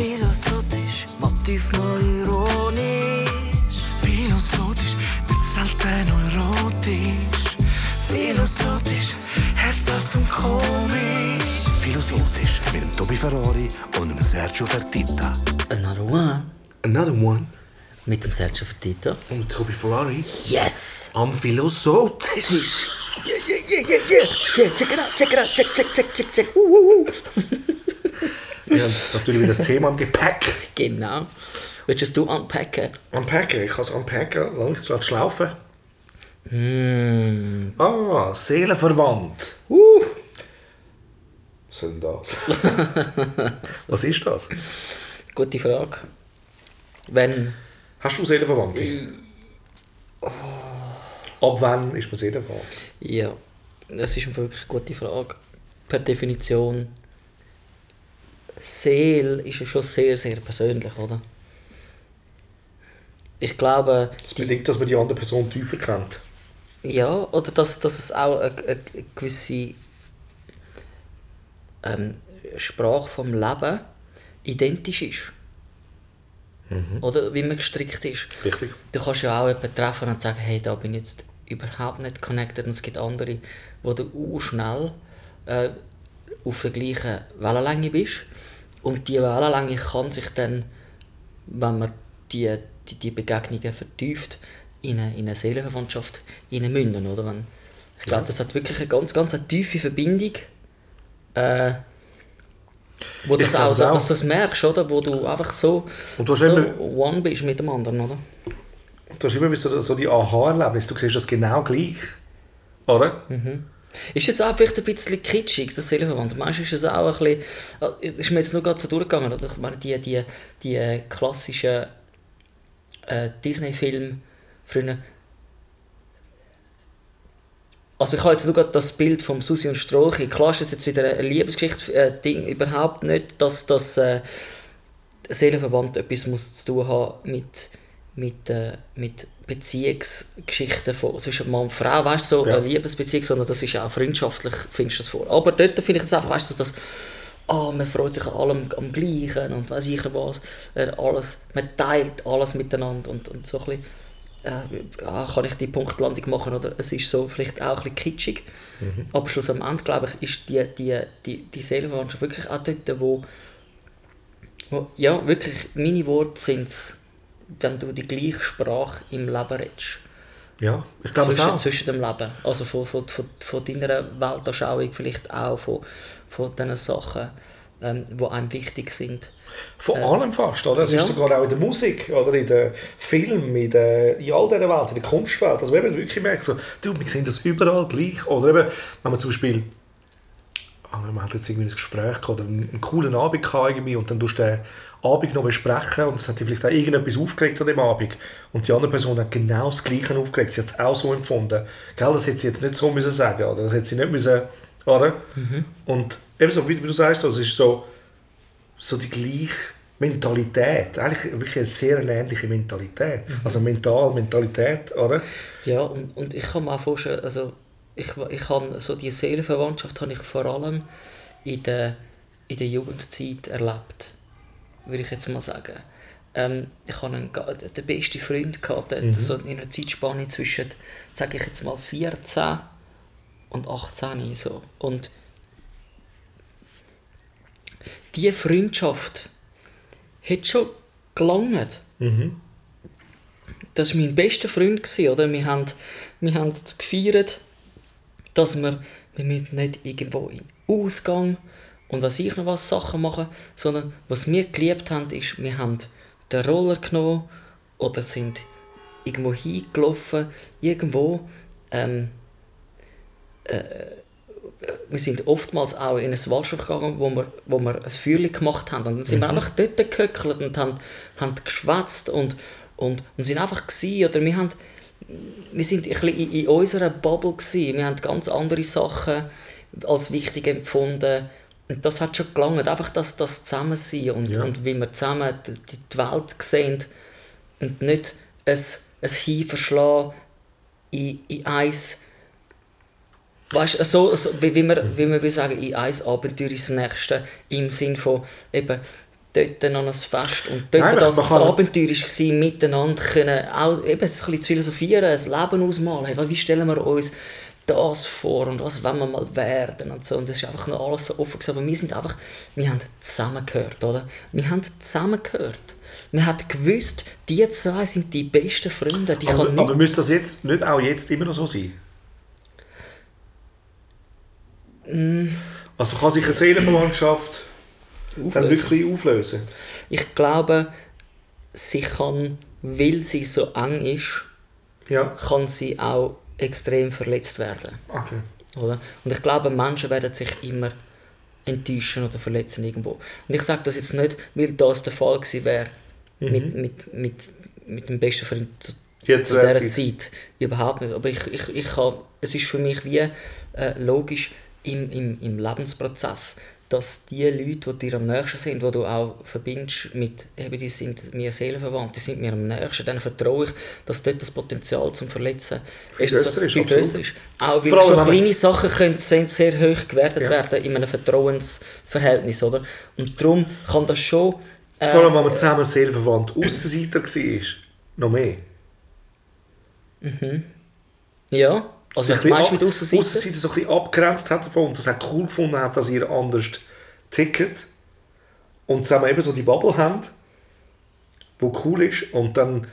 Philosophisch, motiv mal ironisch. Philosophisch, nicht selten erotisch. Philosophisch, herzhaft und komisch. Philosophisch mit dem Tobi Ferrari und dem Sergio Fertitta. Another one. Another one. Mit dem Sergio Fertitta. Und Tobi Ferrari Yes! am Philosophisch. Yeah, yeah, yeah, yeah, yeah. Check it out, check it out, check, check, check, check, check. Uh, uh, uh. Wir haben natürlich wieder das Thema am Gepäck. Genau. Willst du es unpacken? Unpacken, ich kann es unpacken, lass mich zu schlafen. Mm. Ah, Seelenverwandt. Uh. Was soll denn das? Was ist das? Gute Frage. Wenn. Hast du Seelenverwandte? Ab wann ist man Seelenverwandt? Ja, das ist eine wirklich gute Frage. Per Definition. Seele ist ja schon sehr, sehr persönlich, oder? Ich glaube, Das bedingt, dass man die andere Person tiefer kennt. ja, oder dass, dass es auch eine, eine gewisse ähm, Sprache vom Leben identisch ist. Oder wie man gestrickt ist. Richtig. Du kannst ja auch jemanden treffen und sagen, hey, da bin ich jetzt überhaupt nicht connected und es gibt andere, wo du uh, schnell äh, auf der gleichen Wellenlänge bist und die Wellenlänge kann sich dann, wenn man die, die, die Begegnungen vertieft, in eine, in eine Seelenverwandtschaft münden, oder? Wenn, ich glaube, das hat wirklich eine ganz, ganz eine tiefe Verbindung, äh, wo das auch, auch. dass du das merkst, oder? Wo du einfach so, Und du so eben- one bist mit dem anderen, oder? Du hast immer so, so die Aha-Erlebnis, du siehst das genau gleich. Oder? Ist es auch vielleicht ein bisschen kitschig, das? Meinst du, ist es auch ein bisschen... äh, Ist mir jetzt nur gerade so durchgegangen, oder? Ich meine, die, die, die klassischen äh, Disney-Filme früher... Also ich habe jetzt nur gerade das Bild vom Susi und Strolchi. Klar ist das jetzt wieder eine Liebesgeschichte, äh, überhaupt nicht, dass das äh, Seelenverwandt etwas muss zu tun haben mit, mit, äh, mit Beziehungsgeschichten von, zwischen Mann und Frau, weißt du, so Ja. eine Liebesbeziehung, sondern das ist auch freundschaftlich, findest du das vor. Aber dort finde ich es einfach, weißt du, dass ah, man freut sich an allem am Gleichen und weiß ich was, äh, alles, man teilt alles miteinander und, und so ein bisschen, äh, ja, kann ich die Punktlandung machen oder es ist so vielleicht auch ein bisschen kitschig, aber schlussendlich glaube ich, ist die, die, die, die Seelenverwandtschaft wirklich auch dort, wo, wo ja, wirklich, meine Worte sind wenn du die gleiche Sprache im Leben redest. Ja, ich glaube es zwischen, auch. zwischen dem Leben. Also von, von, von, von deiner Weltanschauung vielleicht auch, von, von den Sachen, ähm, die einem wichtig sind. Von allem fast, oder? Es ja. ist sogar auch in der Musik, oder in den Film, in, der, in all dieser Welt, in der Kunstwelt. Also wenn man wirklich merkt, so, du, wir sehen das überall gleich. Oder eben, wenn man zum Beispiel, ah, man hat jetzt irgendwie ein Gespräch gehabt, oder einen, einen coolen Abend gehabt irgendwie, und dann tust du den Abend noch besprechen und es hat dich vielleicht auch irgendetwas aufgeregt an dem Abend. Und die andere Person hat genau das Gleiche aufgeregt. Sie hat es auch so empfunden. Gell, das hätte sie jetzt nicht so müssen sagen, oder? Das hätte sie nicht müssen, oder? Und ebenso, wie, wie du sagst, das ist so, so die gleiche Mentalität. Eigentlich wirklich eine sehr ähnliche Mentalität. Also mental, Mentalität, oder? Ja, und, und ich kann mir auch vorstellen, also ich, ich habe so die Seelenverwandtschaft habe ich vor allem in der, in der Jugendzeit erlebt, würde ich jetzt mal sagen. Ähm, ich habe einen, den besten Freund gehabt, der so in einer Zeitspanne zwischen, sage ich jetzt mal, 14 und 18 so. Und diese Freundschaft hat schon gelangt das war mein bester Freund, oder? Wir haben, wir haben es gefeiert, dass wir, wir müssen nicht irgendwo in den Ausgang und was ich noch was Sachen machen, sondern was wir geliebt haben, ist, wir haben den Roller genommen oder sind irgendwo hingelaufen, irgendwo, ähm, äh, wir sind oftmals auch in ein Waldstück gegangen, wo wir, wo wir ein Feuerchen gemacht haben. Und dann sind wir einfach dort gehöckelt und haben, haben geschwätzt und, und, und sind einfach gewesen, oder wir haben, wir sind ein bisschen in, in unserer Bubble gewesen. Wir haben ganz andere Sachen als wichtig empfunden. Und das hat schon gelangt, einfach das, das Zusammensein und, Ja. und wie wir zusammen die, die Welt sehen und nicht ein, ein Hinverschlagen in, in eins Weißt du, so, so, wie, wie, wir, wie wir sagen, in ein Abenteuer ins nächste, im Sinn von eben dort an ein Fest und dort Nein, das man kann- Abenteuer war, miteinander können, auch eben ein bisschen zu philosophieren, ein Leben ausmalen. Wie stellen wir uns das vor und was wollen wir mal werden und so. Und das ist einfach noch alles so offen gewesen. Aber wir sind einfach, wir haben zusammengehört, oder? Wir haben zusammengehört. Wir haben gewusst, die zwei sind die besten Freunde. Die Aber, aber müsste das jetzt nicht auch jetzt immer noch so sein? Mm. Also kann sich eine Seelenverwandtschaft dann auflösen. wirklich auflösen? Ich glaube, sie kann, weil sie so eng ist, Ja. kann sie auch extrem verletzt werden. Okay. Oder? Und ich glaube, Menschen werden sich immer enttäuschen oder verletzen irgendwo. Und ich sage das jetzt nicht, weil das der Fall gewesen wäre mit, mit, mit, mit dem besten Freund zu, Jetzt zu dieser Zeit. Zeit. Überhaupt nicht. Aber ich, ich, ich kann, es ist für mich wie äh, logisch im, im, im Lebensprozess, dass die Leute, die dir am nächsten sind, die du auch verbindest mit, eben die sind mir Seelenverwandt, die sind mir am nächsten, dann vertraue ich, dass dort das Potenzial zum Verletzen Viel ist, also grösser ist, viel grösser ist. Auch weil Vor allem, schon kleine Sachen können, sind sehr hoch gewertet Ja. werden in einem Vertrauensverhältnis, oder? Und darum kann das schon... äh, Vor allem, wenn man zusammen seelenverwandt Aussenseiter war, noch mehr. Ja, also was meinst du mit Aussenseiter? Aussenseiter so ein bisschen abgrenzt hat davon und das auch cool gefunden hat, dass ihr anders tickt und zusammen eben so die Bubble haben, wo cool ist und dann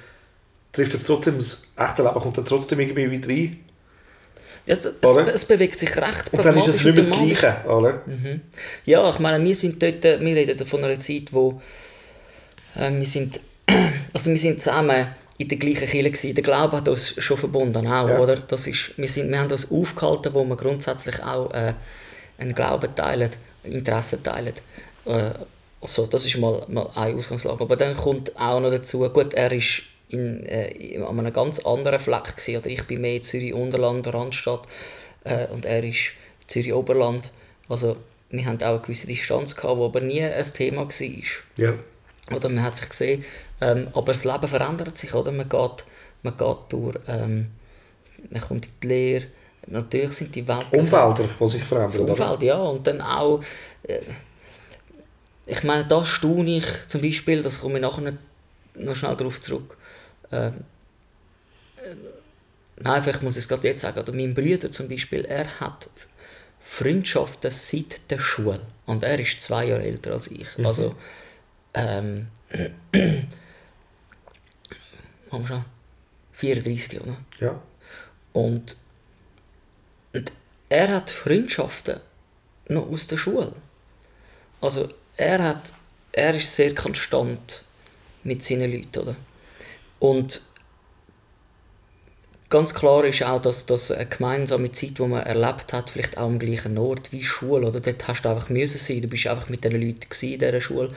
trifft jetzt trotzdem das echte Leben kommt dann trotzdem irgendwie wieder rein Ja, es, es, es bewegt sich recht und dann ist es nicht mehr das. Gleiche, oder? Ja, ich meine, wir sind dort, wir reden von einer Zeit, wo äh, wir sind, also wir sind zusammen in der gleichen Kirche gewesen. Der Glaube hat uns schon verbunden, auch, Ja. oder? Das ist, wir, sind, wir haben uns aufgehalten, wo wir grundsätzlich auch äh, einen Glauben teilen, Interessen teilen. Äh, also, das ist mal, mal eine Ausgangslage. Aber dann kommt auch noch dazu, gut, er ist in, äh, an einem ganz anderen Fleck gewesen, oder ich bin mehr in Zürich-Unterland, Randstadt, äh, und er ist Zürich-Oberland. Also, wir haben auch eine gewisse Distanz gehabt, die aber nie ein Thema war. Ja. Oder man hat sich gesehen, ähm, aber das Leben verändert sich, oder? Man geht, man geht durch, ähm, man kommt in die Lehre, natürlich sind die Welt Umfelder, die sich das verändern, oder? Umfeld, ja. Und dann auch, äh, ich meine, da staune ich zum Beispiel, das komme ich nachher noch schnell darauf zurück. Ähm, äh, nein, vielleicht muss ich es gerade jetzt sagen. Oder mein Bruder zum Beispiel, er hat Freundschaften seit der Schule. Und er ist zwei Jahre älter als ich. Also, ähm, haben wir schon 34, oder? Ja. Und, und er hat Freundschaften noch aus der Schule. Also er hat, er ist sehr konstant mit seinen Leuten, oder? Und ganz klar ist auch, dass, dass eine gemeinsame Zeit, die man erlebt hat, vielleicht auch am gleichen Ort wie Schule, oder? Dort hast du einfach müssen sein, du bist einfach mit den Leuten in dieser Schule.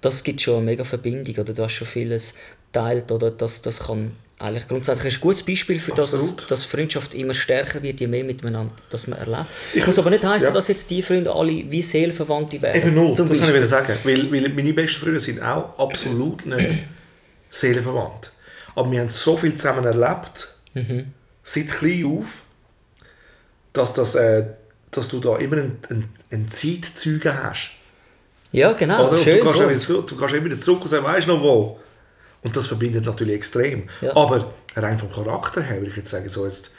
Das gibt schon eine mega Verbindung, oder? Du hast schon vieles teilt, oder? Das, das kann eigentlich grundsätzlich ist ein gutes Beispiel für das, dass, Freundschaft immer stärker wird, je mehr miteinander das man erlebt. Ich- muss aber nicht heißen, ja. dass jetzt die Freunde alle wie Seelenverwandte wären. Eben null, das kann ich wieder sagen. Weil, weil meine besten Freunde sind auch absolut nicht seelenverwandt. Aber wir haben so viel zusammen erlebt, Mhm. seit klein auf, dass, das, äh, dass du da immer einen, einen, einen Zeitzeugen hast. Ja, genau. Oder? Schön du, kannst so. wieder du kannst immer wieder zurück und sagen, weißt du noch wo? Und das verbindet natürlich extrem. Ja. Aber rein vom Charakter her würde ich jetzt sagen, so jetzt,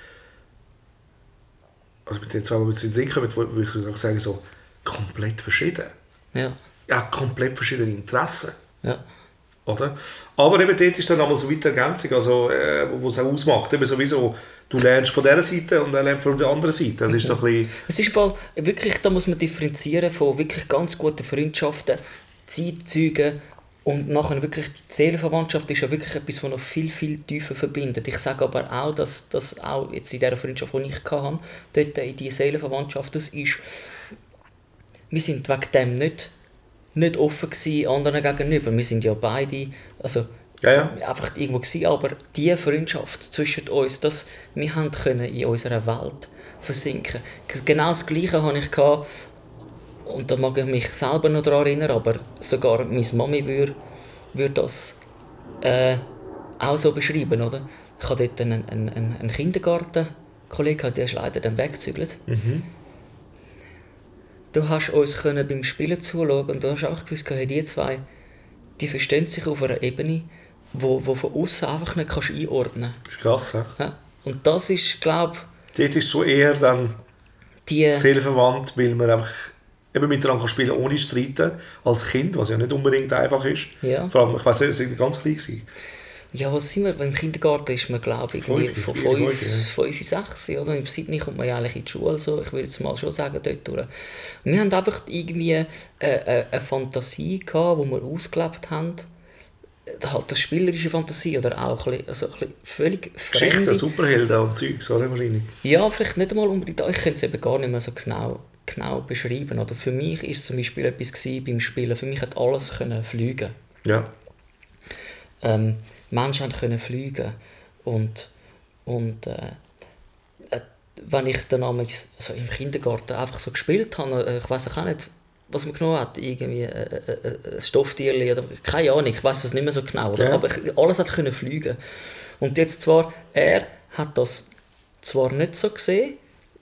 also mit den zwei, die jetzt in den Sinn kommen, würde ich auch sagen, so komplett verschieden. Ja, Ja, komplett verschiedene Interessen. ja. Oder? Aber eben dort ist dann einmal so weiter Ergänzung, also, äh, wo es auch ausmacht. Eben sowieso, du lernst von dieser Seite und er lernt von der anderen Seite. Das ist so ein bisschen, Es ist voll, wirklich, da muss man differenzieren von wirklich ganz guten Freundschaften, Zeitzeugen und nachher wirklich die Seelenverwandtschaft ist ja wirklich etwas, was noch viel, viel tiefer verbindet. Ich sage aber auch, dass das auch jetzt in dieser Freundschaft, die ich hatte, dort in die Seelenverwandtschaft, das ist, wir sind wegen dem nicht, nicht offen gewesen anderen gegenüber. Wir sind ja beide, also ja, ja. einfach irgendwo gewesen, aber die Freundschaft zwischen uns, das, wir haben können in unserer Welt versinken. Genau das Gleiche hatte ich und da mag ich mich selber noch daran erinnern, aber sogar meine Mami würde würd das äh, auch so beschreiben, oder? Ich hatte dort einen, einen, einen Kindergartenkollegen, der ist leider dann weggezügelt. Du hast uns können beim Spielen zuschauen und du hast auch gewusst, hey, die zwei, die verstehen sich auf einer Ebene, wo, wo von außen einfach nicht kannst einordnen Das ist krass, ja? Und das ist, glaube Dort ist so eher dann die... seelenverwandt, weil man einfach eben miteinander kann spielen ohne streiten als Kind, was ja nicht unbedingt einfach ist. Ja. Vor allem, ich weiß nicht, es war ganz klein. Gewesen. Ja, was sind wir? Im Kindergarten ist man, glaube ich, Fünf, von vier, 5, fünf, 5, 6, oder? Im Sydney kommt man ja eigentlich in die Schule, so. ich würde jetzt mal schon sagen, dort durch. Und wir haben einfach irgendwie eine, eine, eine Fantasie gehabt, die wir ausgelebt haben. Halt eine spielerische Fantasie oder auch ein bisschen, also ein bisschen völlig Geschichten, fremde. Superhelden und Zeugs, oder wahrscheinlich? Ja, vielleicht nicht einmal unbedingt. Ich könnte es eben gar nicht mehr so genau, genau beschreiben. Oder für mich ist zum Beispiel etwas gewesen beim Spielen. Für mich hat alles können fliegen. Ja. Ähm, Menschen können fliegen und und äh, äh, wenn ich dann einmal, also im Kindergarten einfach so gespielt habe, äh, ich weiß auch nicht, was man genommen hat, irgendwie äh, äh, äh, ein Stofftierli oder keine Ahnung, ich weiß es nicht mehr so genau? Ja. aber ich, alles hat können fliegen. Und jetzt zwar, er hat das zwar nicht so gesehen,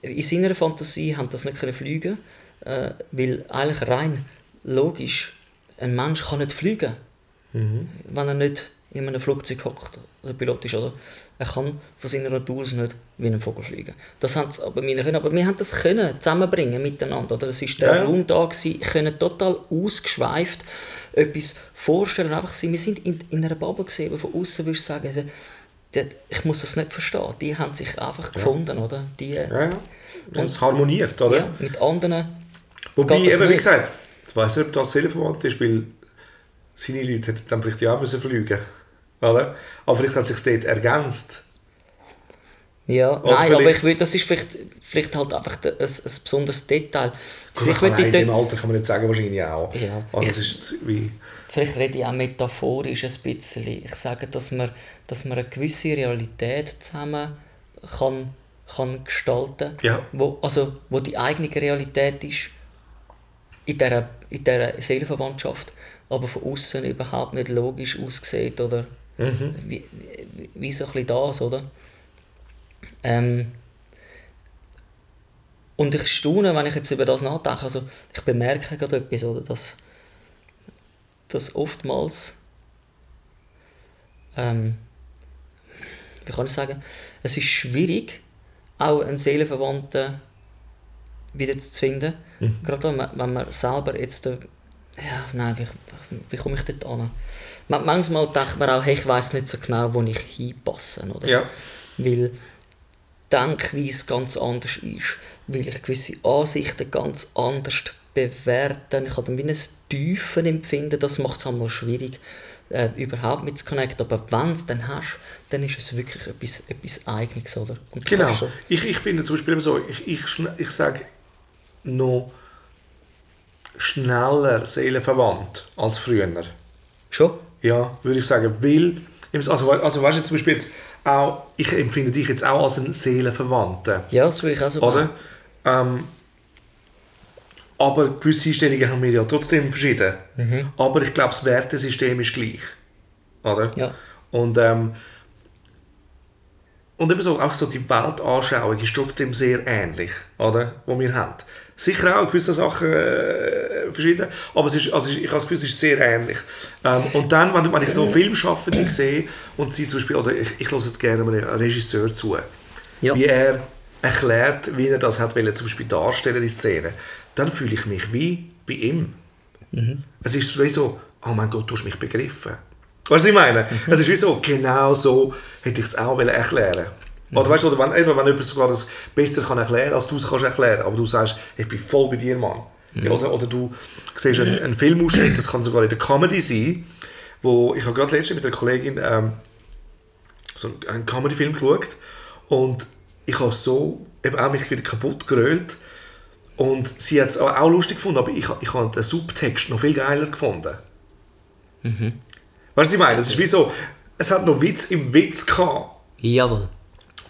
in seiner Fantasie haben das nicht können fliegen, äh, weil eigentlich rein logisch, ein Mensch kann nicht fliegen, wenn er nicht in einem Flugzeug hockt, oder Pilot ist, oder? Er kann von seiner Natur aus nicht wie ein Vogel fliegen. Das haben sie aber meine können, aber wir haben das können zusammenbringen miteinander, oder? Es ist der Ja. Raum da gewesen, können total ausgeschweift etwas vorstellen, einfach sein. Wir sind in, in einer Bubble gesehen, von außen würdest du sagen, also, ich muss das nicht verstehen. Die haben sich einfach gefunden, oder? Die, Ja, ja. Und es harmoniert, oder? ja, mit anderen Wobei, eben, wie nicht. gesagt, ich weiß nicht, ob das seelenverwandt ist, weil seine Leute hätten dann vielleicht ja auch müssen fliegen oder? Aber vielleicht hat sich dort ergänzt. Ja, Oder nein, aber ich würde, das ist vielleicht, vielleicht halt einfach ein, ein besonderes Detail. Vielleicht nein, ich in dem Alter kann man nicht sagen, wahrscheinlich auch. Ja, Also ich- ist wie... vielleicht rede ich auch metaphorisch ein bisschen. Ich sage, dass man, dass man eine gewisse Realität zusammen kann, kann gestalten Ja. wo, also wo die eigene Realität ist in dieser, in dieser Seelenverwandtschaft, aber von außen überhaupt nicht logisch aussieht oder Mhm. wie, wie, wie so ein bisschen das, oder? Ähm, und ich staune, wenn ich jetzt über das nachdenke, also ich bemerke gerade etwas, oder, dass, dass oftmals, ähm, wie kann ich sagen, es ist schwierig, auch einen Seelenverwandten wieder zu finden, gerade wenn man, wenn man selber jetzt, äh, ja, nein, wie, wie komme ich dort an? Man- Manchmal denkt man auch, hey, ich weiß nicht so genau, wo ich hinpasse, oder? Ja. Weil die Denkweise ganz anders ist, weil ich gewisse Ansichten ganz anders bewerte. Ich habe dann wie ein Tiefen empfinden, das macht es einmal schwierig, äh, überhaupt mit zu connecten. Aber wenn du es dann hast, dann ist es wirklich etwas, etwas Eigenes, oder? Und du Genau. so- Ich, ich finde zum Beispiel so, ich, ich, ich sage noch schneller seelenverwandt als früher. Schon? Ja, würde ich sagen. Weil, also, also weißt du zum Beispiel jetzt auch, ich empfinde dich jetzt auch als einen Seelenverwandten. Ja, das würde ich auch so Oder? Ähm, aber gewisse Einstellungen haben wir ja trotzdem verschieden. Aber ich glaube, das Wertesystem ist gleich. Oder? Ja. Und, ähm, und eben so, auch so die Weltanschauung ist trotzdem sehr ähnlich, oder? Wo wir haben. Sicher auch gewisse Sachen äh, verschieden, aber es ist, also ich habe das Gefühl, es ist sehr ähnlich. Ähm, und dann, wenn, wenn ich so Filmschaffende sehe und sie zum Beispiel, oder ich, ich höre jetzt gerne einem Regisseur zu, Ja. wie er erklärt, wie er das hat wollen, zum Beispiel darstellen, die Szene, dann fühle ich mich wie bei ihm. Es ist wie so, oh mein Gott, du hast mich begriffen. Weißt du, was ich meine? Es ist wie so, genau so hätte ich es auch erklären Oder weißt du, oder wenn, eben, wenn jemand sogar das besser kann erklären als du es kannst erklären, aber du sagst, ich bin voll bei dir, Mann. Ja, oder, oder du siehst einen, einen Filmausschnitt, das kann sogar in der Comedy sein, wo ich habe gerade letztens mit einer Kollegin ähm, so einen Comedy-Film geschaut und ich habe so eben auch mich wieder kaputt gerölt und sie hat es auch lustig gefunden, aber ich, ich habe den Subtext noch viel geiler gefunden. Weißt du, was ich meine? Es ist wie so, es hat noch Witz im Witz gehabt. Jawohl.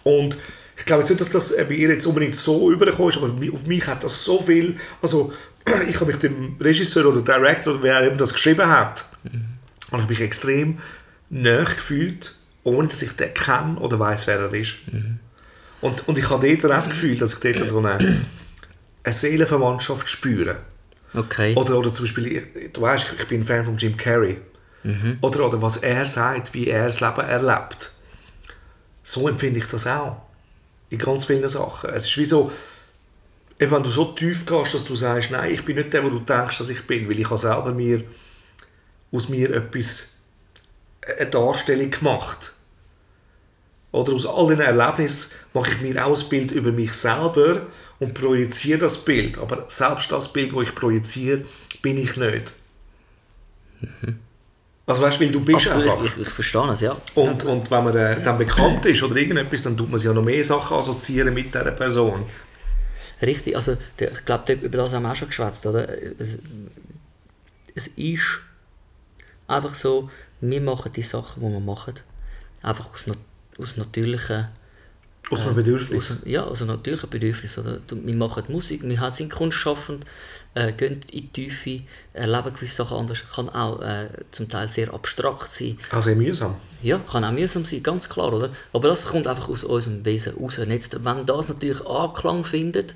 Und ich glaube jetzt nicht, dass das bei ihr jetzt unbedingt so übergekommen ist, aber auf mich hat das so viel, also ich habe mich dem Regisseur oder Director, oder wer eben das geschrieben hat, und ich mich extrem nahe gefühlt, ohne dass ich den kenne oder weiß, wer er ist. Und, und ich habe dort auch das Gefühl, dass ich dort so eine, eine Seelenverwandtschaft spüre. Okay. Oder, oder zum Beispiel, du weißt, ich bin ein Fan von Jim Carrey. Oder, oder was er sagt, wie er das Leben erlebt. So empfinde ich das auch. In ganz vielen Sachen. Es ist wie so, eben wenn du so tief gehst, dass du sagst, nein, ich bin nicht der, wo du denkst, dass ich bin, weil ich habe selber mir aus mir etwas, eine Darstellung gemacht. Oder aus all den Erlebnissen mache ich mir auch ein Bild über mich selber und projiziere das Bild. Aber selbst das Bild, das ich projiziere, bin ich nicht. Also weißt du, weil du bist Absolut, einfach. ich, ich verstehe es, ja. Und, und wenn man äh, dann bekannt ist oder irgendetwas, dann tut man sich ja noch mehr Sachen assoziieren mit dieser Person. Richtig, also ich glaube, über das haben wir auch schon geschwätzt, oder? Es, es ist einfach so, wir machen die Sachen, die wir machen, einfach aus, aus natürlichen Aus einem Bedürfnis. aus, ja, aus einem natürlichen Bedürfnis. Oder? Wir machen Musik, wir sind kunstschaffend, äh, gehen in die Tiefe, erleben gewisse Sachen anders, kann auch äh, zum Teil sehr abstrakt sein. Also mühsam. Ja, kann auch mühsam sein, ganz klar, oder? Aber das kommt einfach aus unserem Wesen raus. Und jetzt, wenn das natürlich Anklang findet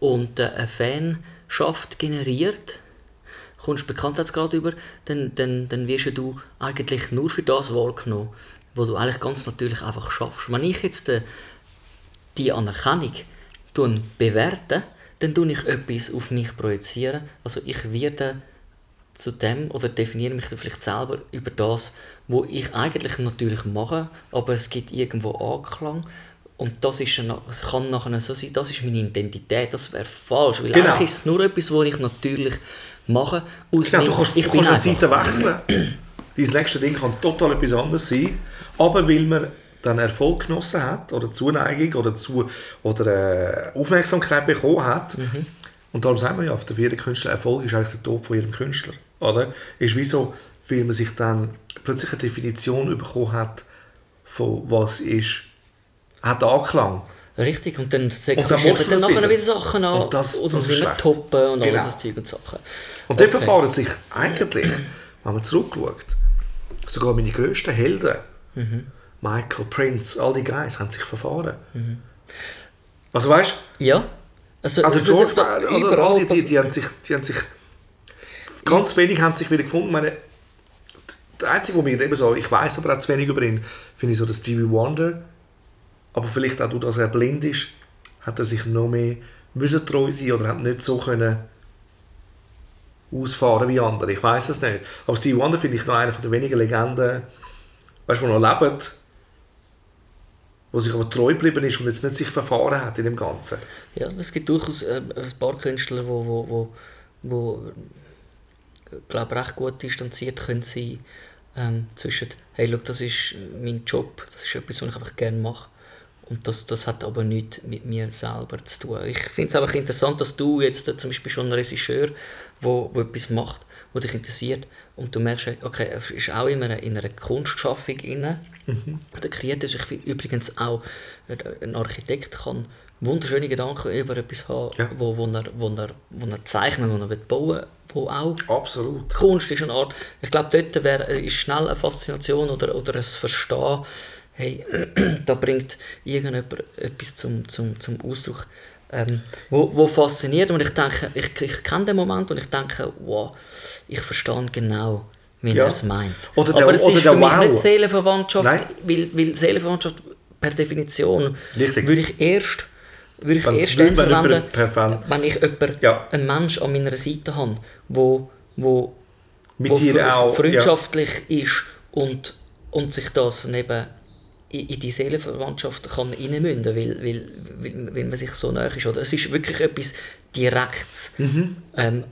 und äh, eine Fanschaft generiert, kommst du Bekanntheitsgrad über, dann, dann, dann wirst du eigentlich nur für das wahrgenommen, wo du eigentlich ganz natürlich einfach schaffst. Wenn ich jetzt äh, die Anerkennung tun bewerte, dann tue ich etwas auf mich projizieren. Also ich werde zu dem oder definiere mich dann vielleicht selber über das, wo ich eigentlich natürlich mache, aber es gibt irgendwo Anklang. Und das, ist es kann nachher so sein, das ist meine Identität, das wäre falsch, weil Genau. eigentlich ist es nur etwas, was ich natürlich mache. Aus Genau, du kannst, ich du kannst eine. Seite wechseln. Dein nächste Ding kann total etwas anderes sein. Aber weil man dann Erfolg genossen hat, oder Zuneigung, oder, zu, oder äh, Aufmerksamkeit bekommen hat, Mhm. und darum sagen wir ja, für jeden Künstler, Erfolg ist eigentlich der Tod von jedem Künstler. Oder? Ist wie so, weil man sich dann plötzlich eine Definition bekommen hat, von was ist, hat Anklang. Richtig, und dann Und zeigst du du dann nachher wieder. wieder Sachen an, Und das- dem das schlecht. toppen und Genau. alles das Zeug und Sachen. Und dann Okay. verfahren sich eigentlich, wenn man zurückschaut, sogar meine grössten Helden, Mhm. Michael, Prince, all die Guys, haben sich verfahren. Also weißt Ja. Also, du, also George, oder überall all die, die, passiert- die, haben sich, die haben sich, ganz wenig haben sich wieder gefunden. Meine, der Einzige, wo mir eben so, ich weiß aber auch zu wenig über ihn, finde ich so der Stevie Wonder. Aber vielleicht auch, dadurch, dass er blind ist, hat er sich noch mehr müssen treu sein oder hat nicht so können ausfahren wie andere. Ich weiß es nicht. Aber Stevie Wonder finde ich noch einer der wenigen Legenden, weißt, die noch leben, wo sich aber treu geblieben ist und jetzt nicht sich verfahren hat in dem Ganzen. Ja, es gibt durchaus äh, ein paar Künstler, die wo, wo, wo, wo, äh, glaub, recht gut distanziert können sein ähm, zwischen «Hey, schau, das ist mein Job, das ist etwas, was ich einfach gerne mache». Und das, das hat aber nichts mit mir selber zu tun. Ich finde es einfach interessant, dass du jetzt zum Beispiel schon ein Regisseur, wo, wo etwas macht, wo dich interessiert und du merkst, okay, er ist auch in einer, in einer Kunstschaffung inne. Der Kreator, ich finde übrigens auch, ein Architekt kann wunderschöne Gedanken über etwas haben, Ja. wo, wo, er, wo, er, wo er zeichnet, wo er will bauen wo auch Absolut. Kunst ist eine Art, ich glaube, dort wär, ist schnell eine Faszination oder, oder ein Verstehen, hey, da bringt irgendjemand etwas zum, zum, zum Ausdruck, ähm, wo, wo fasziniert und ich denke, ich, ich kenne den Moment und ich denke, wow, ich verstehe genau, wie Ja. er es meint. Oder der- Aber es ist für mich Wow. nicht Seelenverwandtschaft, Nein. weil, weil Seelenverwandtschaft per Definition Richtig. würde ich erst würde ich Wenn's erst dann verwenden, wenn ich jemanden, Ja. einen Mensch an meiner Seite habe, wo, wo Mit wo dir auch. freundschaftlich ist und, und sich das neben in, die Seelenverwandtschaft kann reinmünden, weil, weil, weil, weil man sich so nahe ist. Oder? Es ist wirklich etwas Direktes ähm, an,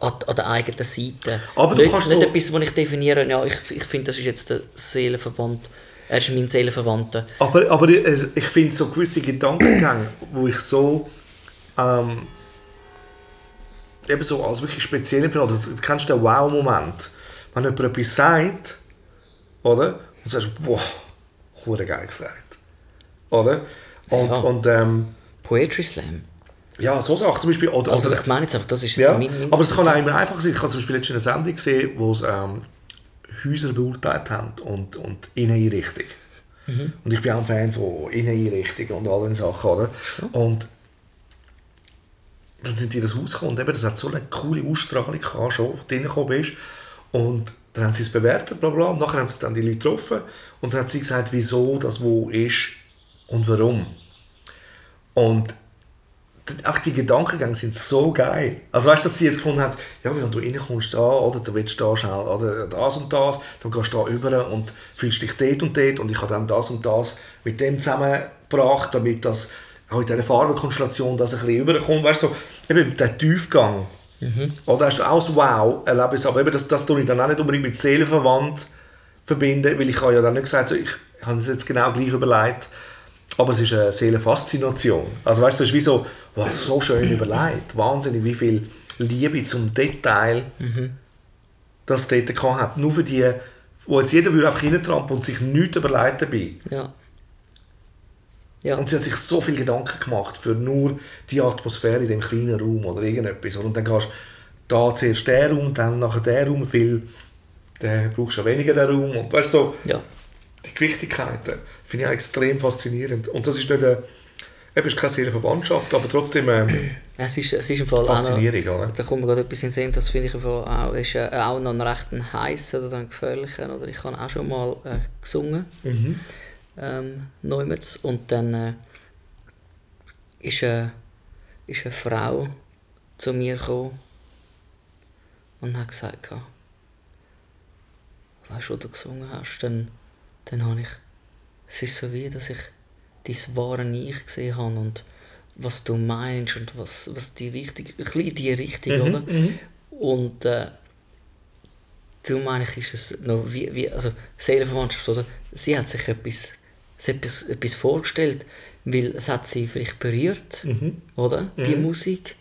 an, an der eigenen Seite. Mhm. Aber du nicht, kannst nicht so- etwas, wo ich definiere, ja, ich, ich finde, das ist jetzt der Seelenverwandt, er ist mein Seelenverwandter. Aber, aber ich, finde so gewisse Gedankengänge, wo ich so ähm, eben so als wirklich speziell empfinde, oder du kennst den Wow-Moment, wenn jemand etwas sagt, oder? Und du sagst, wow, hure geil gesagt. Oder? Und, Ja. und ähm, Poetry Slam. ja, so Sachen zum Beispiel. Oder, Also oder, ich meine jetzt einfach, das ist jetzt ja, mein, mein aber es kann auch immer einfach sein. Ich habe zum Beispiel letztens eine Sendung gesehen, wo es ähm, Häuser beurteilt haben und, und Inneneinrichtung. Mhm. Und ich bin auch ein Fan von Inneneinrichtung und all den Sachen, oder? Und dann sind die in das Haus gekommen und eben, das hat so eine coole Ausstrahlung gehabt, schon, wo du reingekommen bist. Und Dann haben sie es bewertet, bla bla, und nachher haben sie dann die Leute getroffen und dann hat sie gesagt, wieso das wo ist und warum. Und auch die Gedankengänge sind so geil. Also weißt du, dass sie jetzt gefunden hat, ja, wenn du reinkommst da, oder du willst da schnell, oder das und das, dann gehst du da über und fühlst dich dort und dort und ich habe dann das und das mit dem zusammengebracht, damit das auch in dieser Farbenkonstellation das ein bisschen überkommt. Weißt du, so, eben der Tiefgang. Mhm. Oder hast du auch so Wow-Erlebnis, aber eben das, das tue ich dann auch nicht unbedingt mit Seelenverwandt verbinden, weil ich habe ja dann nicht gesagt, so, ich habe es jetzt genau gleich überlegt, aber es ist eine Seelenfaszination. Also weißt du, es ist wie so, wow, so schön überlegt, wahnsinnig, wie viel Liebe zum Detail mhm. das dort hat. Nur für die, wo jetzt jeder würde einfach reintrampeln und sich nichts überlegt dabei. Ja. Ja. Und sie hat sich so viel Gedanken gemacht für nur die Atmosphäre in dem kleinen Raum oder irgendetwas. Und dann gehst du da zuerst der Raum, dann nachher der Raum, weil dann brauchst du weniger den Raum. Und weißt so, ja. die Gewichtigkeiten finde ich extrem faszinierend. Und das ist nicht eine, eben ist keine Seelenverwandtschaft, aber trotzdem ähm, es ist, es ist im Fall faszinierend. Auch noch, da kommt mir gerade etwas in den Sinn, das finde ich auch, ist äh, auch noch ein recht heißer oder ein gefährlicher. Oder ich habe auch schon mal äh, gesungen. Mhm ähm, Neumets. Und dann äh, ist, eine, ist eine Frau zu mir gekommen und hat gesagt, weißt du, was du gesungen hast, dann, dann habe ich, es ist so wie, dass ich dein wahre Ich gesehen habe und was du meinst und was, was die wichtig, ein bisschen die Richtung, mhm, oder? Mhm. Und äh, darum meine ich, ist es noch wie, wie also Seelenverwandtschaft, oder? Sie hat sich etwas sich etwas, etwas vorgestellt, weil es hat sie vielleicht berührt, mhm. oder? Die mhm. Musik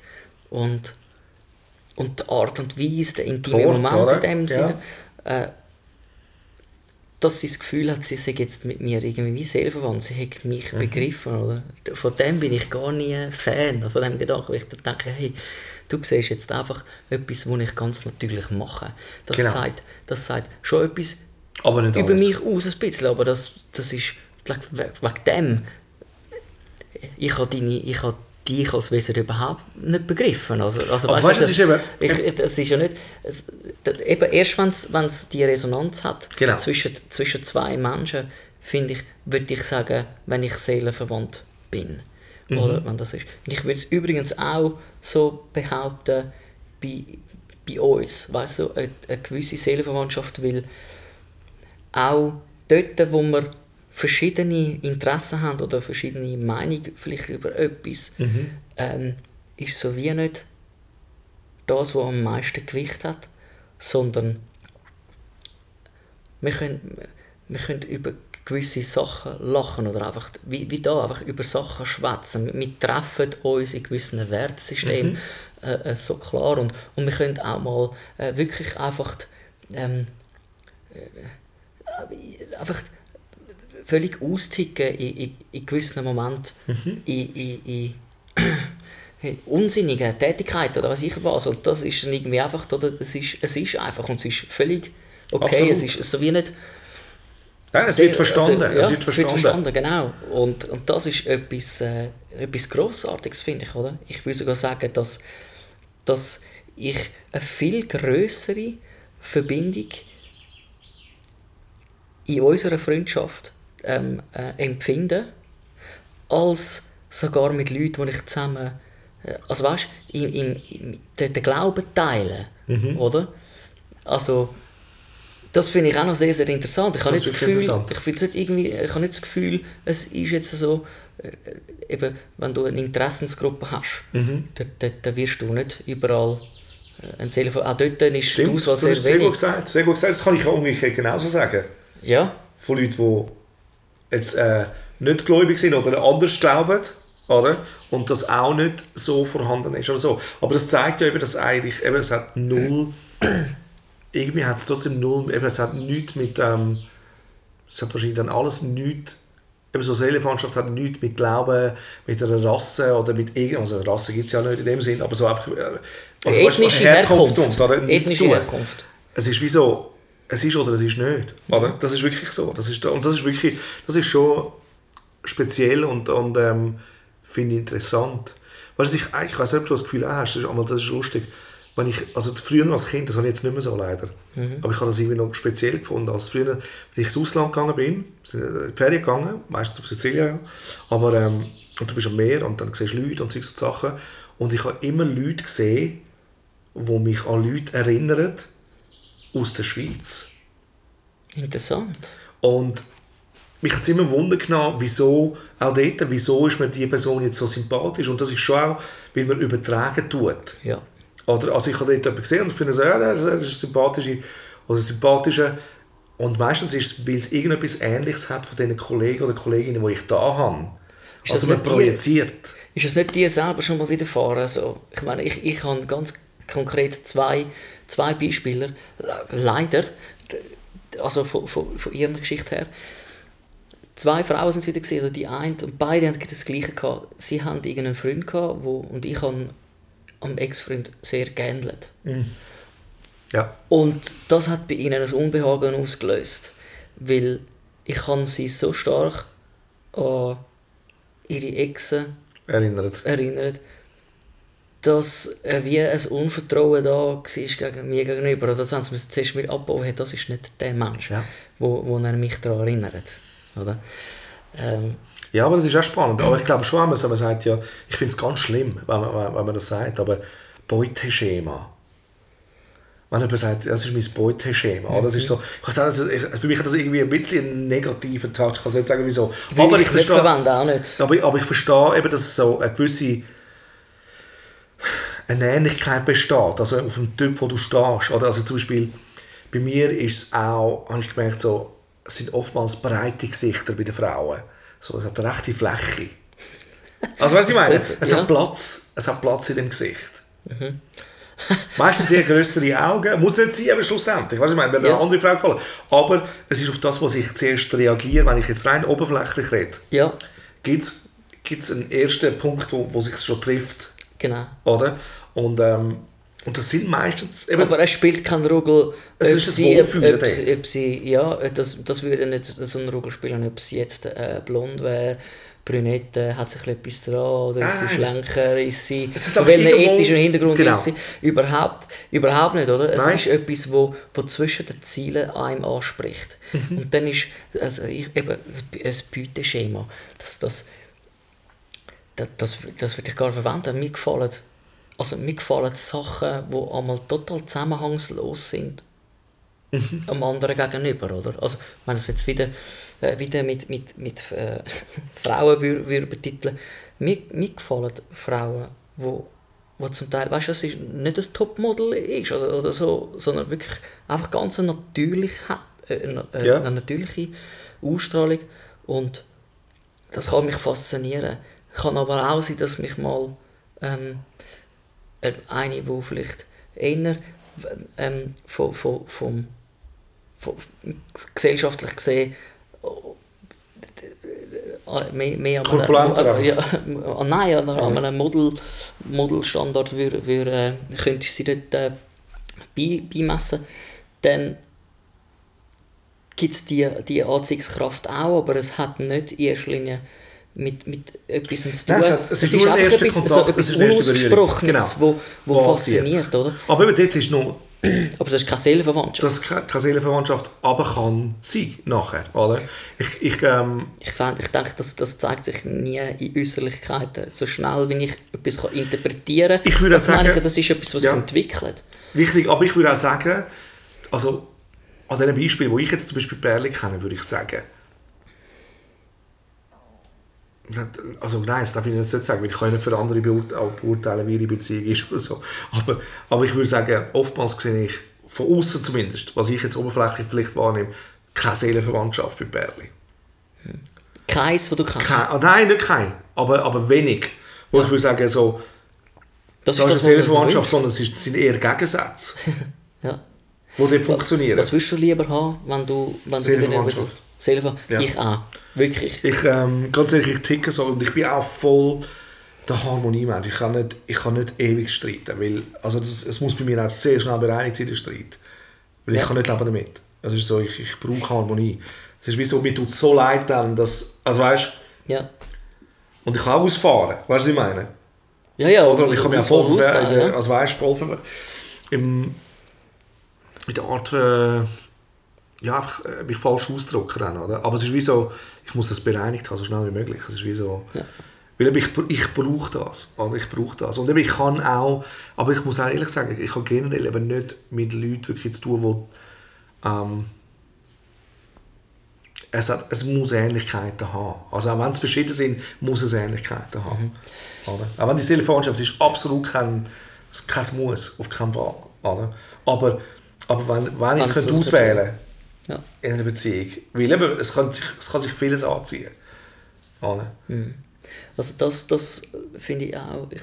und, und die Art und Weise, der intime Wort, Moment oder? in dem Sinne, ja. äh, dass sie das Gefühl hat, sie sei jetzt mit mir irgendwie wie seelenverwandt, sie hat mich mhm. begriffen, oder? Von dem bin ich gar nie Fan, von dem Gedanken, weil ich denke, hey, du siehst jetzt einfach etwas, was ich ganz natürlich mache. Das, genau. sagt, das sagt schon etwas über alles. mich aus, ein bisschen, aber das, das ist wegen dem, ich habe, deine, ich habe dich als Wesen überhaupt nicht begriffen. Also, also weißt, weißt, das, ist eben, ich, das ist ja nicht, eben erst wenn es die Resonanz hat genau. zwischen, zwischen zwei Menschen, finde ich, würde ich sagen, wenn ich seelenverwandt bin. Mhm. Oder wenn das ist. Und ich würde es übrigens auch so behaupten bei, bei uns, weißt du, eine, eine gewisse Seelenverwandtschaft, weil auch dort, wo wir verschiedene Interessen haben oder verschiedene Meinungen vielleicht über etwas, mhm. ähm, ist so wie nicht das, was am meisten Gewicht hat, sondern wir können, wir können über gewisse Sachen lachen oder einfach, wie, wie da, einfach über Sachen schwätzen. Wir treffen uns in gewissen Wertesystemen mhm. äh, äh, so klar und, und wir können auch mal äh, wirklich einfach ähm, äh, einfach völlig austicken in, in, in gewissen Momenten, mhm. in, in, in unsinnigen Tätigkeiten oder was ich was. Und das ist irgendwie einfach, oder? Es, ist, es ist einfach und es ist völlig okay. Es ist so wie nicht. Nein, es wird verstanden. Also, ja, es wird verstanden. wird verstanden, genau. Und, und das ist etwas, äh, etwas Grossartiges, finde ich, oder? Ich würde sogar sagen, dass, dass ich eine viel größere Verbindung in unserer Freundschaft ähm, äh, empfinden, als sogar mit Leuten, die ich zusammen, äh, also weißt, im, im, im, den, den Glauben teilen, mhm. oder? Also, das finde ich auch noch sehr, sehr interessant. Ich habe nicht das Gefühl, ich, nicht irgendwie, ich habe nicht das Gefühl, es ist jetzt so, äh, eben, wenn du eine Interessensgruppe hast, mhm. dann, wirst du nicht überall äh, ein Seele von, auch dort ist Stimmt, die Auswahl sehr, sehr, sehr Gut gesagt, sehr gut gesagt, das kann ich auch umgekehrt genauso sagen. Ja. Von Leuten, die jetzt äh, nicht gläubig sind oder anders glauben, oder? Und das auch nicht so vorhanden ist oder so. Aber das zeigt ja eben, dass eigentlich, eben, es hat null, irgendwie hat es trotzdem null, eben, es hat nichts mit, ähm, es hat wahrscheinlich dann alles nichts, eben so Seelenverwandtschaft hat nichts mit Glauben, mit einer Rasse oder mit irgendwas, also Rasse gibt es ja nicht in dem Sinn, aber so einfach, äh, also, Ethnische Herkunft. Und, oder? Ethnische Herkunft. Es ist wie so, es ist oder es ist nicht. Oder? Das ist wirklich so. Das ist, und das ist wirklich, das ist schon speziell und, und ähm, finde ich interessant. Weißt du, ich, ich weiß nicht, ob du das Gefühl hast, das ist, das ist lustig. wenn ich, also früher als Kind, das habe ich jetzt nicht mehr so leider, aber ich habe das irgendwie noch speziell gefunden, als früher, wenn ich ins Ausland gegangen bin, sind in die Ferien gegangen, meistens auf Sizilien, aber ähm, und du bist am Meer und dann siehst du Leute und solche Sachen und ich habe immer Leute gesehen, die mich an Leute erinnern aus der Schweiz. Interessant. Und mich hat es immer Wunder genommen, wieso, auch dort, wieso ist mir die Person jetzt so sympathisch. Und das ist schon auch, weil man übertragen tut. Ja. Oder, also ich habe dort jemanden gesehen und finde so, ja, das ist ein sympathische, oder sympathische. Und meistens ist es, weil es irgendetwas Ähnliches hat von den Kollegen oder Kolleginnen, die ich da habe. Ist also das man projiziert. Ist es nicht dir selber schon mal widerfahren? Also, ich meine, ich, ich habe ganz konkret zwei, zwei Beispiele, leider, also von, von, von ihrer Geschichte her. Zwei Frauen sind es wieder gesehen, oder die eine, und beide hatten das Gleiche gehabt. Sie haben irgendeinen Freund gehabt, wo, und ich habe am Ex-Freund sehr geändelt. Ja. Und das hat bei ihnen ein Unbehagen ausgelöst, weil ich habe sie so stark an ihre Exen Erinnert. erinnert, dass äh, wie ein Unvertrauen da war gegen mir gegenüber. Oder das haben sie mir zuerst wieder abgebaut, das ist nicht der Mensch, Ja. wo, wo er mich daran erinnert. Oder? Ähm, Ja, aber das ist auch spannend. Aber ich glaube schon, wenn man sagt ja, ich finde es ganz schlimm, wenn man, wenn- man das sagt, aber Beuteschema. Wenn jemand sagt, das ist mein Beuteschema. oder? Das ist so, ich auch, also ich, für mich hat das irgendwie ein bisschen einen negativen Touch. Ich kann es nicht sagen, wieso. Aber ich ich verstehe, auch nicht. aber, aber ich verstehe eben, dass es so eine gewisse eine Ähnlichkeit besteht, also auf dem Typ, wo du stehst. Oder? Also zum Beispiel, bei mir ist es auch, habe ich gemerkt, so, es sind oftmals breite Gesichter bei den Frauen. So, es hat eine rechte Fläche. Also weißt du, ich meine? Es, ja. hat Platz, es hat Platz in dem Gesicht. Meistens eher größere Augen. Muss nicht sein, aber schlussendlich. Weißt du, ich meine, wenn Ja. eine andere Frage gefallen. Aber es ist auf das, was ich zuerst reagiere, wenn ich jetzt rein oberflächlich rede. Ja, Gibt es einen ersten Punkt, wo, wo sich schon trifft? Genau. Oder? Und, ähm, und das sind meistens eben, Aber es spielt keinen Ruggel, Es ob ist ein sie, ob, Wohlfühlen ob, sie, ob sie, ja, das, das würde nicht so einen Ruggel spielen, ob sie jetzt äh, blond wäre, brünette, hat sich etwas dran, oder ist sie schlanker, ist sie, von welchem ethischen Hintergrund Genau. ist sie, überhaupt, überhaupt nicht, oder? Es Nein. ist etwas, wo, wo zwischen den Zielen einem anspricht. Mhm. Und dann ist, also ich, eben, ein Beuteschema, das, das, das, das, das würde ich gar nicht verwenden. Mir gefallen, also mir gefallen Sachen, die einmal total zusammenhangslos sind. Am anderen gegenüber, oder? Also, wenn ich es jetzt wieder, äh, wieder mit, mit, mit äh, Frauen würde würd betiteln, mir, mir gefallen Frauen, wo, wo zum Teil, weißt du, das ist nicht ein Topmodel ist oder, oder so, sondern wirklich einfach ganz eine natürliche, äh, eine, äh, Ja. eine natürliche Ausstrahlung und das kann mich faszinieren. Kann aber auch sein, dass mich mal ähm, äh, eine, die vielleicht eher ähm, von, von, vom, von, gesellschaftlich gesehen äh, mehr, mehr an äh, ja, ah, nein, an, an einem Model, Modelstandard würde, würde, äh, könnte ich sie dort äh, bei, beimessen, dann gibt es die, die Anziehungskraft auch, aber es hat nicht in erster Linie mit, mit etwas zu tun. Es hat- es ist nur ein erster etwas, Kontakt, so es etwas ist erste Berührung. Unausgesprochenes, Genau. wo, wo fasziniert, oder? Aber eben dort ist noch, Aber das ist keine Seelenverwandtschaft. dass keine keine Seelenverwandtschaft aber kann sein, nachher, oder? Ich, ich, ähm, Ich, fänd, ich denke, das, das zeigt sich nie in Äußerlichkeiten. So schnell, wie ich etwas kann interpretieren kann, Ich würde das, meine sagen- ich, das ist etwas, was Ja. sich entwickelt. Wichtig, aber ich würde auch sagen, also an diesem Beispiel, wo ich jetzt zum Beispiel Perle kenne, würde ich sagen, also nein, das darf ich jetzt nicht sagen, weil ich kann ja nicht für andere beurteilen, wie ihre Beziehung ist oder so. Aber, aber ich würde sagen, oftmals sehe ich, von außen zumindest, was ich jetzt oberflächlich vielleicht wahrnehme, keine Seelenverwandtschaft bei Perle. Keins, wo du kannst. Kein, ah, nein, nicht kein, aber, aber wenig. Wo ich würde sagen, so, Das das ist eine was ich Seelenverwandtschaft, sondern es ist- sind eher Gegensätze, Ja. die dort funktionieren. Was würdest du lieber haben, wenn du... Wenn du Seelenverwandtschaft. nicht- Seelenverwandtschaft? Ja. Ich auch. Wirklich. Ich, ähm, ganz ehrlich, ich ticke so und ich bin auch voll der Harmoniemensch. Ich kann nicht, ich kann nicht ewig streiten, weil also das, es muss bei mir auch sehr schnell bereinigt sein, der Streit. Weil ich Ja. kann nicht leben damit. Es ist so, ich, ich brauche Harmonie. Es ist wie so, mir tut es so leid dann, dass, also weißt Ja. und ich kann auch ausfahren, weißt du, was ich meine? Ja, ja. Oder? Und ich kann mich auch voll, ausgeben, ver- ja. also weißt, voll ver im, in der Art, äh, ja, einfach äh, mich falsch ausdrücken dann, oder? Aber es ist wie so, ich muss das bereinigt haben, so schnell wie möglich. Es ist wie so, Ja. weil ich, ich brauche das, oder? Ich brauche das. Und ich kann auch, aber ich muss auch ehrlich sagen, ich habe generell eben nicht mit Leuten wirklich zu tun, die, ähm, es, hat, es muss Ähnlichkeiten haben. Also auch wenn es verschieden sind, muss es Ähnlichkeiten haben. Oder? Auch wenn die Telefonschrift ist absolut kein, kein Muss, auf keinen Fall. Oder? Aber, aber wenn, wenn ich es auswählen könnte. Ja. in einer Beziehung, weil eben, es, kann sich, es kann sich vieles anziehen. Oder? Also das, das finde ich auch. Ich,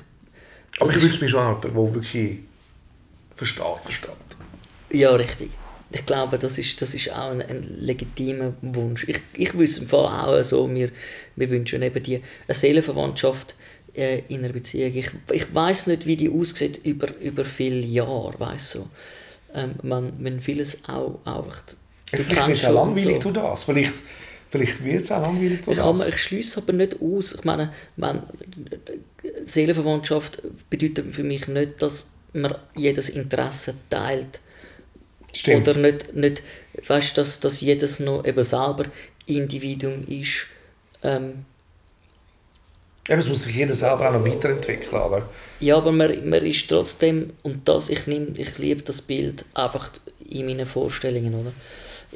Aber ich wünsche mir schon jemanden, der wirklich versteht, versteht. Ja, richtig. Ich glaube, das ist, das ist auch ein, ein legitimer Wunsch. Ich, ich wüsste im Fall auch so, wir, wir wünschen eben die, eine Seelenverwandtschaft äh, in einer Beziehung. Ich, ich weiß nicht, wie die aussieht über, über viele Jahre, weißt du. Ähm, man, wenn vieles auch einfach... Vielleicht wird kennst es auch langweilig so. durch das. Vielleicht, vielleicht wird es auch langweilig durch Ich, das. ich schließe aber nicht aus. Ich meine, wenn, Seelenverwandtschaft bedeutet für mich nicht, dass man jedes Interesse teilt. Stimmt. Oder nicht, nicht weißt, dass, dass jedes noch eben selber Individuum ist. Ähm, Eben, es muss sich jeder selber auch noch weiterentwickeln. Oder? ja, aber man, man ist trotzdem, und das, ich, nehm, ich liebe das Bild einfach in meinen Vorstellungen, oder?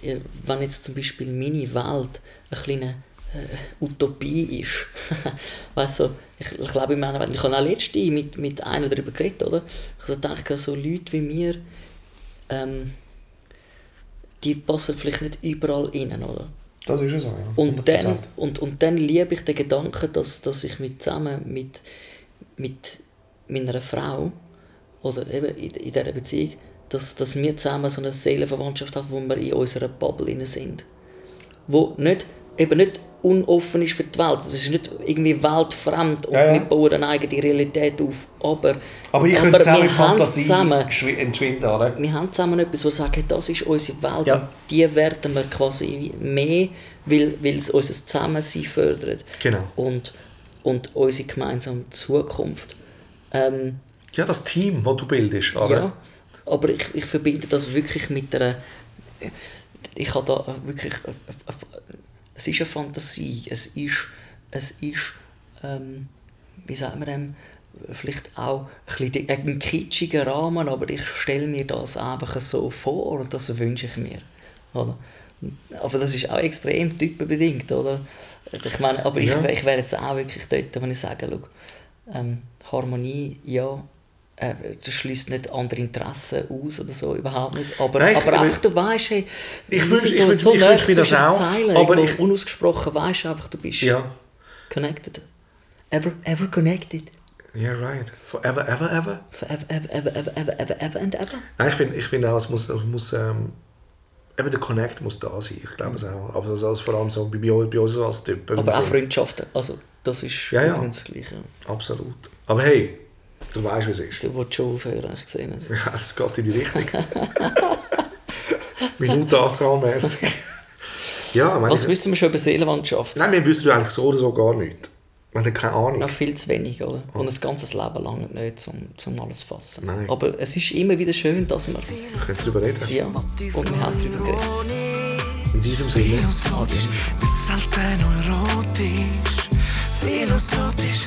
Ja, Wenn jetzt zum Beispiel meine Welt eine kleine äh, Utopie ist, weißt du, ich, ich glaube in meiner Welt, ich habe auch letztens mit, mit einem darüber geredet, oder? Ich habe gedacht, so Leute wie mir, ähm, die passen vielleicht nicht überall rein, oder? Das ist ja so, ja. Und dann, 100%. und, und dann liebe ich den Gedanken, dass, dass ich mit, zusammen mit, mit meiner Frau oder eben in, in dieser Beziehung, dass, dass wir zusammen so eine Seelenverwandtschaft haben, wo wir in unserer Bubble sind. Wo nicht, eben nicht unoffen ist für die Welt. Das ist nicht irgendwie weltfremd und Ja, ja. wir bauen eine eigene Realität auf. Aber, Aber ich könnte zusammen wir mit haben Fantasie zusammen- schwi- entschwinden, oder? wir haben zusammen etwas, wo sagen, das ist unsere Welt Ja. und die werden wir quasi mehr, weil, weil es unser Zusammensein fördert Genau. und, und unsere gemeinsame Zukunft. Ähm, Ja, das Team, das du bildest, oder? ja, aber ich, ich verbinde das wirklich mit einer... Ich habe da wirklich... Es ist eine Fantasie, es ist... Es ist ähm, wie sagt man dem? Vielleicht auch ein, bisschen ein kitschiger Rahmen, aber ich stelle mir das einfach so vor und das wünsche ich mir. Oder? Aber das ist auch extrem typenbedingt, oder? Ich meine, aber ich, Ja. ich wäre jetzt auch wirklich dort, wenn ich sage, schau, ähm, Harmonie, ja, äh, das schließt nicht andere Interessen aus oder so, überhaupt nicht. Aber, Nein, aber einfach, du weißt, hey, Ich wir wünsch- sind ich wünsch- so ich wünsch mir das auch, Zeilen, aber ich- unausgesprochen weißt einfach, du bist Ja. connected. Ever, ever connected. Yeah, right. Forever, ever, ever. Forever, ever, ever, ever, ever, ever, ever and ever. Nein, ich finde ich find auch, es muss, es muss ähm, eben der Connect muss da sein. Ich glaube es auch. Aber das ist vor allem so bei, bei, uns als Typen. Aber auch Freundschaften, also das ist Ja, ja. das Gleiche. Absolut. Aber hey, du weißt, wie es ist. Du willst schon aufhören, ich gesehen. Also. Ja, es geht in die Richtung. Minutenanzahlmäßig. ja, ich meine, Was wissen wir schon über Seelenwandschaft? Nein, wir wissen eigentlich so oder so gar nichts. Wir haben keine Ahnung. Noch viel zu wenig, oder? Und ein ganzes Leben lang nicht, um, um alles zu fassen. Nein. Aber es ist immer wieder schön, dass wir... Wir können darüber reden. Ja, und wir haben darüber geredet. In diesem Sinne. Philosophisch, mit selten erotisch. Philosophisch,